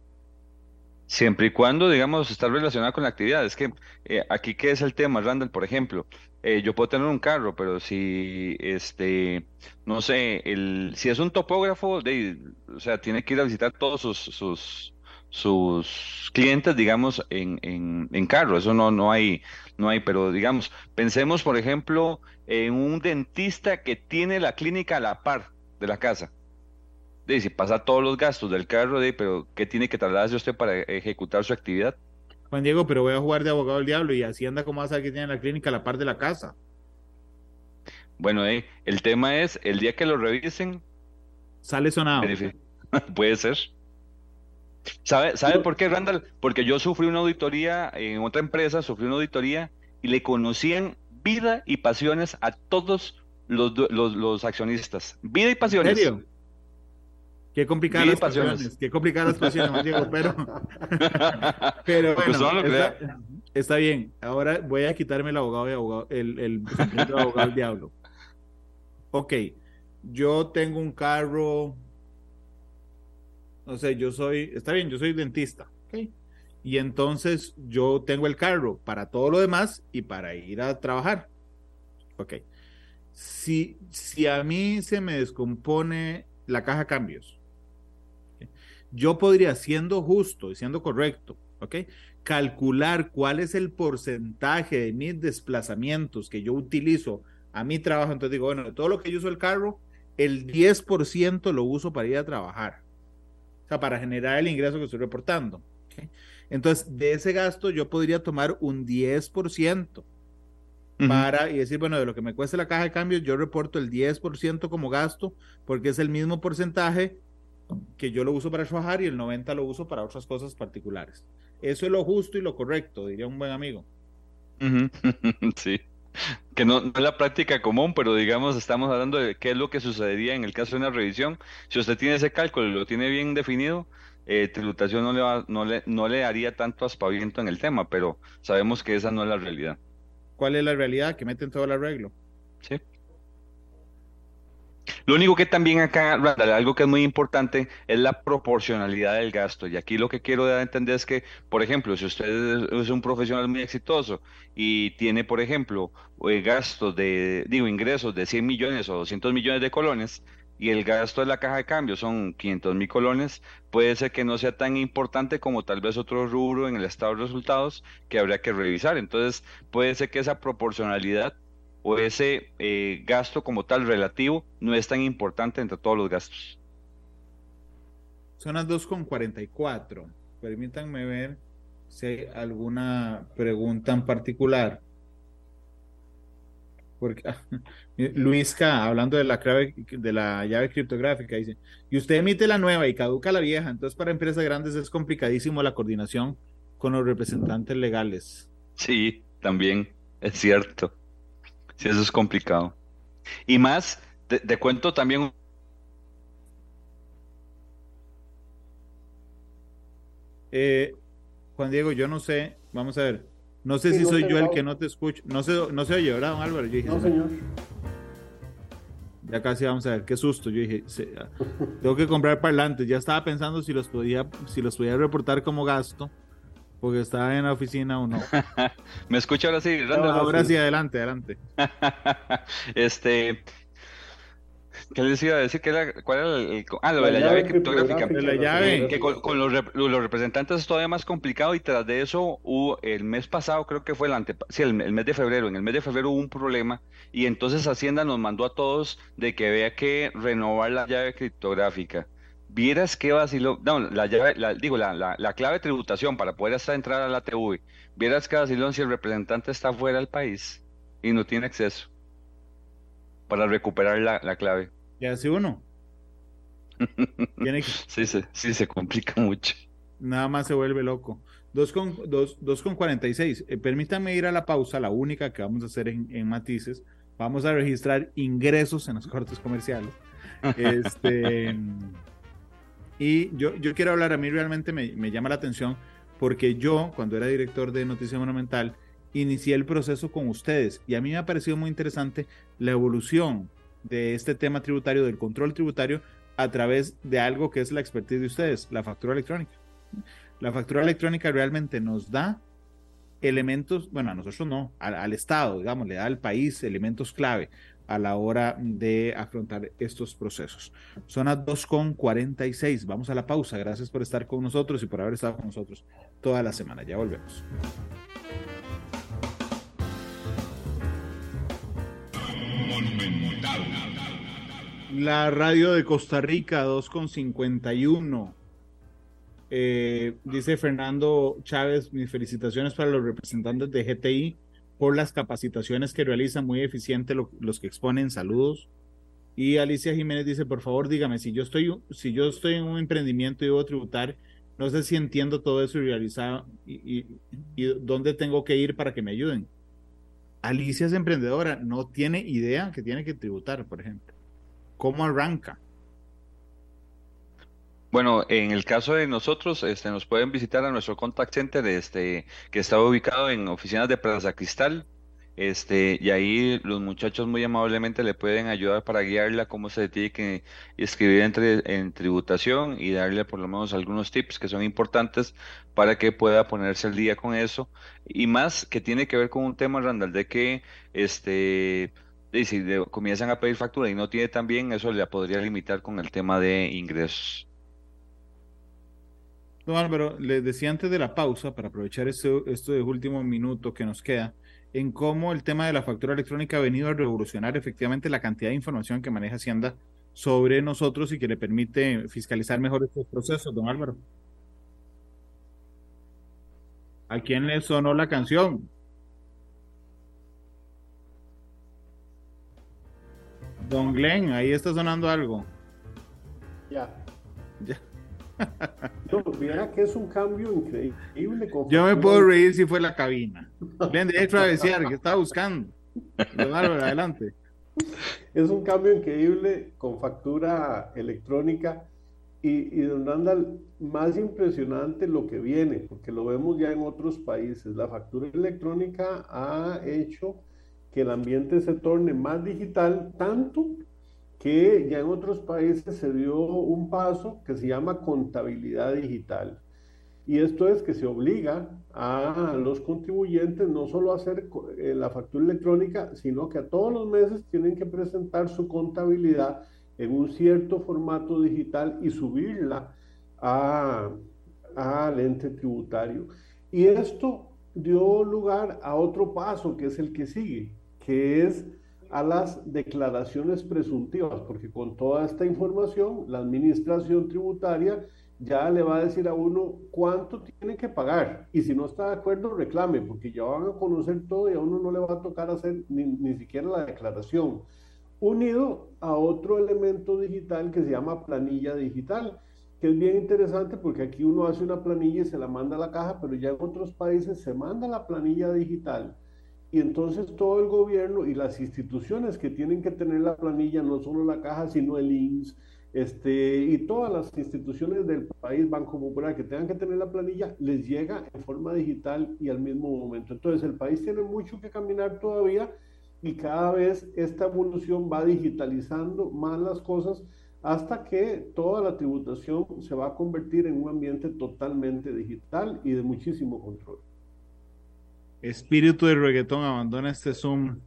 Siempre y cuando, digamos, está relacionado con la actividad. Es que eh, aquí, ¿qué es el tema, Randall? Por ejemplo, eh, yo puedo tener un carro, pero si, este, no sé, el, si es un topógrafo, de, o sea, tiene que ir a visitar todos sus, sus, sus clientes, digamos, en, en, en carro. Eso no, no hay, no hay, pero digamos, pensemos, por ejemplo, en un dentista que tiene la clínica a la par de la casa. De si pasa todos los gastos del carro, de, pero ¿qué tiene que trasladarse usted para ejecutar su actividad? Juan Diego, pero voy a jugar de abogado del diablo y Hacienda, ¿cómo saber que tiene la clínica a la par de la casa? Bueno, eh, el tema es, el día que lo revisen... Sale sonado. <laughs> Puede ser. ¿Sabe, ¿Sabe por qué, Randall? Porque yo sufrí una auditoría en otra empresa, sufrí una auditoría y le conocían vida y pasiones a todos los, los, accionistas. Vida y pasiones. ¿En serio? Qué complicadas las pasiones. Qué complicadas las pasiones, Diego, pero, <laughs> pero bueno, está, bien. Ahora voy a quitarme el abogado de abogado, el, el, abogado del diablo. Ok, yo tengo un carro no sé, yo soy, está bien, yo soy dentista, Y entonces yo tengo el carro para todo lo demás y para ir a trabajar. Ok. Si, si a mí se me descompone la caja cambios, yo podría, siendo justo y siendo correcto, ¿ok? Calcular cuál es el porcentaje de mis desplazamientos que yo utilizo a mi trabajo. Entonces digo, bueno, de todo lo que yo uso el carro, el 10% lo uso para ir a trabajar o sea, para generar el ingreso que estoy reportando. Entonces, de ese gasto yo podría tomar un 10% para y decir, bueno, de lo que me cueste la caja de cambios, yo reporto el 10% como gasto porque es el mismo porcentaje que yo lo uso para trabajar y el 90% lo uso para otras cosas particulares. Eso es lo justo y lo correcto, diría un buen amigo. <laughs> Sí que no, es la práctica común, pero digamos, estamos hablando de qué es lo que sucedería en el caso de una revisión. Si usted tiene ese cálculo y lo tiene bien definido, eh, tributación no le, va, no, le, no le daría tanto aspaviento en el tema, pero sabemos que esa no es la realidad. ¿Cuál es la realidad? Que meten todo el arreglo. Sí. Lo único que también acá, algo que es muy importante es la proporcionalidad del gasto. Y aquí lo que quiero dar a entender es que, por ejemplo, si usted es un profesional muy exitoso y tiene, por ejemplo, eh, gastos de, digo, ingresos de 100 millones o 200 millones de colones, y el gasto de la caja de cambio son 500 mil colones, puede ser que no sea tan importante como tal vez otro rubro en el estado de resultados que habría que revisar. Entonces, puede ser que esa proporcionalidad o ese eh, gasto como tal relativo no es tan importante entre todos los gastos. Son las 2.44. Permítanme ver si hay alguna pregunta en particular. Porque <laughs> Luisca, hablando de la clave de la llave criptográfica, dice, y usted emite la nueva y caduca la vieja, entonces para empresas grandes es complicadísimo la coordinación con los representantes legales. Sí, también, es cierto. Sí, eso es complicado. Y más, te, cuento también Eh, Juan Diego, yo no sé, vamos a ver, no sé si soy yo el que no te escucho, no sé, no se oye, ¿verdad, don Álvaro? Yo dije, no, señor. Ya casi vamos a ver, qué susto, yo dije, tengo que comprar parlantes, ya estaba pensando si los podía, si los podía reportar como gasto, porque estaba en la oficina o no. <laughs> ¿Me escucha ahora sí? ahora sí, adelante, adelante. <laughs> este. ¿Qué les iba a decir? ¿Qué era, ¿Cuál era el, Ah, lo de la, llave, criptográfica. De la llave. Que con, los, los, representantes es todavía más complicado y tras de eso hubo el mes pasado, creo que fue el, ante, sí, el, el, mes de febrero. En el mes de febrero hubo un problema y entonces Hacienda nos mandó a todos de que había que renovar la llave criptográfica. Vieras qué vacilo, no, la llave, la, digo, la, la, clave de tributación para poder hasta entrar a la TV. Vieras qué vacilón si el representante está fuera del país y no tiene acceso. para recuperar la, la clave. Y así uno. <laughs> Tiene sí, sí, sí, se complica mucho. Nada más se vuelve loco. 2 con, 2, 2 con 46. Eh, permítanme ir a la pausa, la única que vamos a hacer en, en Matices. Vamos a registrar ingresos en los cortes comerciales. <laughs> Este, y yo, yo quiero hablar, a mí realmente me, me llama la atención porque yo, cuando era director de Noticia Monumental, inicié el proceso con ustedes y a mí me ha parecido muy interesante la evolución de este tema tributario, del control tributario, a través de algo que es la expertise de ustedes, la factura electrónica. La factura electrónica realmente nos da elementos, bueno, a nosotros no, al, Estado, digamos, le da al país elementos clave a la hora de afrontar estos procesos. Son las 2.46. Vamos a la pausa. Gracias por estar con nosotros y por haber estado con nosotros toda la semana. Ya volvemos. La radio de Costa Rica, 2.51. Eh, dice Fernando Chávez, mis felicitaciones para los representantes de GTI por las capacitaciones que realizan, muy eficiente los que exponen, saludos. Y Alicia Jiménez dice, por favor, dígame, si yo estoy, si yo estoy en un emprendimiento y debo tributar, no sé si entiendo todo eso y realizado y, y dónde tengo que ir para que me ayuden. Alicia es emprendedora, no tiene idea que tiene que tributar, por ejemplo. ¿Cómo arranca? Bueno, en el caso de nosotros, este, nos pueden visitar a nuestro contact center, este, que está ubicado en oficinas de Plaza Cristal, este, y ahí los muchachos muy amablemente le pueden ayudar para guiarla cómo se tiene que escribir entre, en tributación y darle por lo menos algunos tips que son importantes para que pueda ponerse al día con eso. Y más que tiene que ver con un tema, Randall, de que este, si comienzan a pedir factura y no tiene también, eso le podría limitar con el tema de ingresos. No, Álvaro, les decía antes de la pausa, para aprovechar este, este último minuto que nos queda, en cómo el tema de la factura electrónica ha venido a revolucionar efectivamente la cantidad de información que maneja Hacienda sobre nosotros y que le permite fiscalizar mejor estos procesos, don Álvaro. ¿A quién le sonó la canción? Don Glenn, ahí está sonando algo. Ya. Ya. No, mira que es un cambio increíble. Yo me puedo reír si fue la cabina. Ven, de travesiar, que estaba buscando. adelante. Es un cambio increíble con factura electrónica y, y don Randall, más impresionante lo que viene, porque lo vemos ya en otros países. La factura electrónica ha hecho que el ambiente se torne más digital, tanto que ya en otros países se dio un paso que se llama contabilidad digital. Y esto es que se obliga a los contribuyentes no solo a hacer eh, la factura electrónica, sino que a todos los meses tienen que presentar su contabilidad en un cierto formato digital y subirla al ente tributario. Y esto dio lugar a otro paso, que es el que sigue, que es a las declaraciones presuntivas, porque con toda esta información la administración tributaria ya le va a decir a uno cuánto tiene que pagar y si no está de acuerdo reclame, porque ya van a conocer todo y a uno no le va a tocar hacer ni, ni siquiera la declaración. Unido a otro elemento digital que se llama planilla digital, que es bien interesante porque aquí uno hace una planilla y se la manda a la caja, pero ya en otros países se manda la planilla digital y entonces todo el gobierno y las instituciones que tienen que tener la planilla, no solo la caja, sino el INS, este, y todas las instituciones del país, Banco Popular, que tengan que tener la planilla, les llega en forma digital y al mismo momento. Entonces el país tiene mucho que caminar todavía y cada vez esta evolución va digitalizando más las cosas hasta que toda la tributación se va a convertir en un ambiente totalmente digital y de muchísimo control espíritu de reggaetón abandona este Zoom.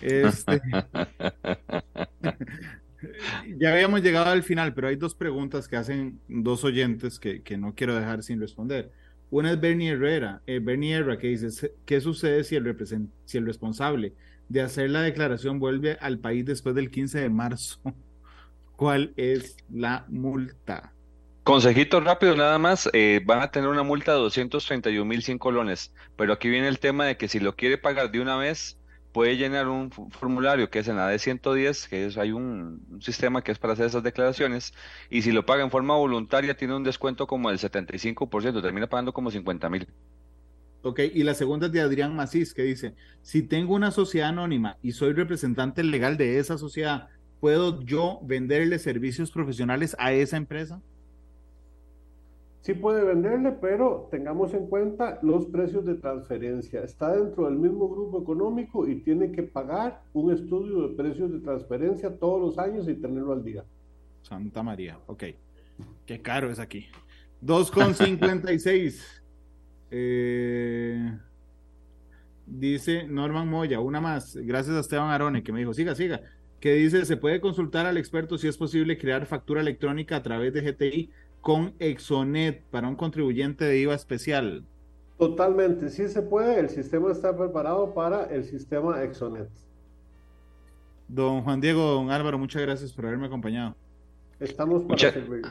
Este... <laughs> ya habíamos llegado al final, pero hay dos preguntas que hacen dos oyentes que, que no quiero dejar sin responder. Una es Bernie Herrera, eh, Bernie Herrera, que dice, ¿qué sucede si el, si el responsable de hacer la declaración vuelve al país después del 15 de marzo? <laughs> ¿Cuál es la multa? Consejito rápido nada más, eh, van a tener una multa de 231 mil 100 colones, pero aquí viene el tema de que si lo quiere pagar de una vez, puede llenar un formulario que es en la D110, que es, hay un, un, sistema que es para hacer esas declaraciones, y si lo paga en forma voluntaria tiene un descuento como del 75%, termina pagando como 50 mil. Ok, y la segunda es de Adrián Macís, que dice, si tengo una sociedad anónima y soy representante legal de esa sociedad, ¿puedo yo venderle servicios profesionales a esa empresa? Sí puede venderle, pero tengamos en cuenta los precios de transferencia. Está dentro del mismo grupo económico y tiene que pagar un estudio de precios de transferencia todos los años y tenerlo al día. Santa María, ok. Qué caro es aquí. 2,56. <laughs> eh, dice Norman Moya, una más. Gracias a Esteban Arone que me dijo, siga, siga. Que dice, se puede consultar al experto si es posible crear factura electrónica a través de GTI con Exonet para un contribuyente de IVA especial. Totalmente, sí se puede, el sistema está preparado para el sistema Exonet. Don Juan Diego, don Álvaro, muchas gracias por haberme acompañado. Estamos para Mucha- servir.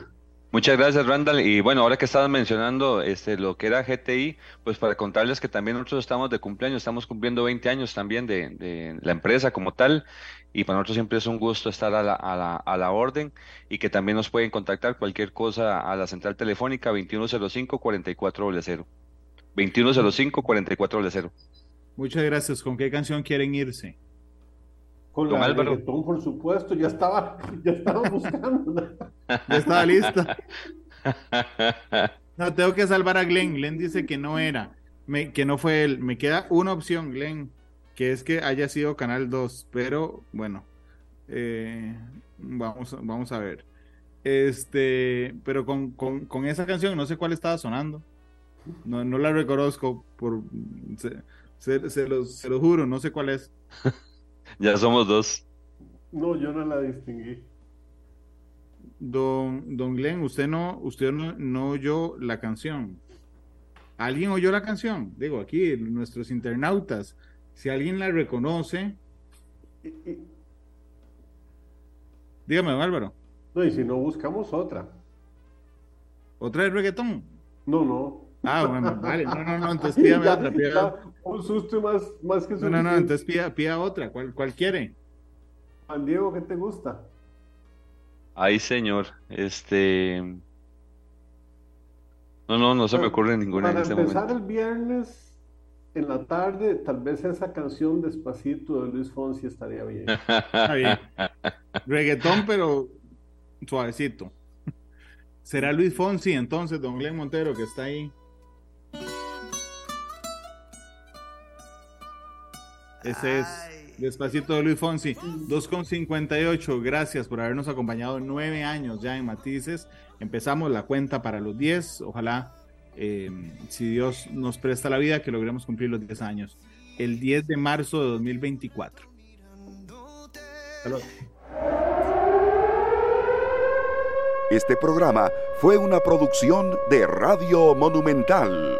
Muchas gracias, Randall. Y bueno, ahora que estabas mencionando este, lo que era GTI, pues para contarles que también nosotros estamos de cumpleaños, estamos cumpliendo 20 años también de, la empresa como tal. Y para nosotros siempre es un gusto estar a la, a la, a la orden y que también nos pueden contactar cualquier cosa a la central telefónica 2105-4400. 2105-4400. Muchas gracias. ¿Con qué canción quieren irse? Con Don la Álvaro. reggaetón, por supuesto, ya estaba, <laughs> ya estaba buscando. Ya estaba lista. <laughs> No, tengo que salvar a Glenn. Glenn dice que no era, me- que no fue él. Me queda una opción, Glenn, que es que haya sido Canal 2, pero bueno, eh, vamos, a- vamos a ver. Este, pero con, con- con esa canción no sé cuál estaba sonando. No, no la reconozco, por, se, se, se los, se lo juro, no sé cuál es. <laughs> Ya somos dos. No, yo no la distinguí. Don, don Glenn, usted no, usted no, no oyó la canción. ¿Alguien oyó la canción? Digo, aquí, nuestros internautas, si alguien la reconoce, dígame, don Álvaro, no, y si no, buscamos otra. ¿otra de reggaetón? No, no. Ah, bueno, vale, no, no, no, entonces <laughs> pídame Ya- otra, ya, un susto más, más que no, no, no, suficiente. entonces pida, pida otra, ¿cuál, cuál quiere? Juan Diego, ¿qué te gusta? Ay, señor. Este. No, no, no se me ocurre ninguna en Para este empezar momento. el viernes en la tarde, tal vez esa canción Despacito de Luis Fonsi estaría bien. Está bien. Reggaetón, pero suavecito. <laughs> ¿Será Luis Fonsi entonces, don Glenn Montero, que está ahí? Ese es Despacito de Luis Fonsi. 2,58. Gracias por habernos acompañado nueve años ya en Matices. Empezamos la cuenta para los 10. Ojalá, eh, si Dios nos presta la vida, que logremos cumplir los 10 años. El 10 de marzo de 2024. Hasta luego. Este programa fue una producción de Radio Monumental.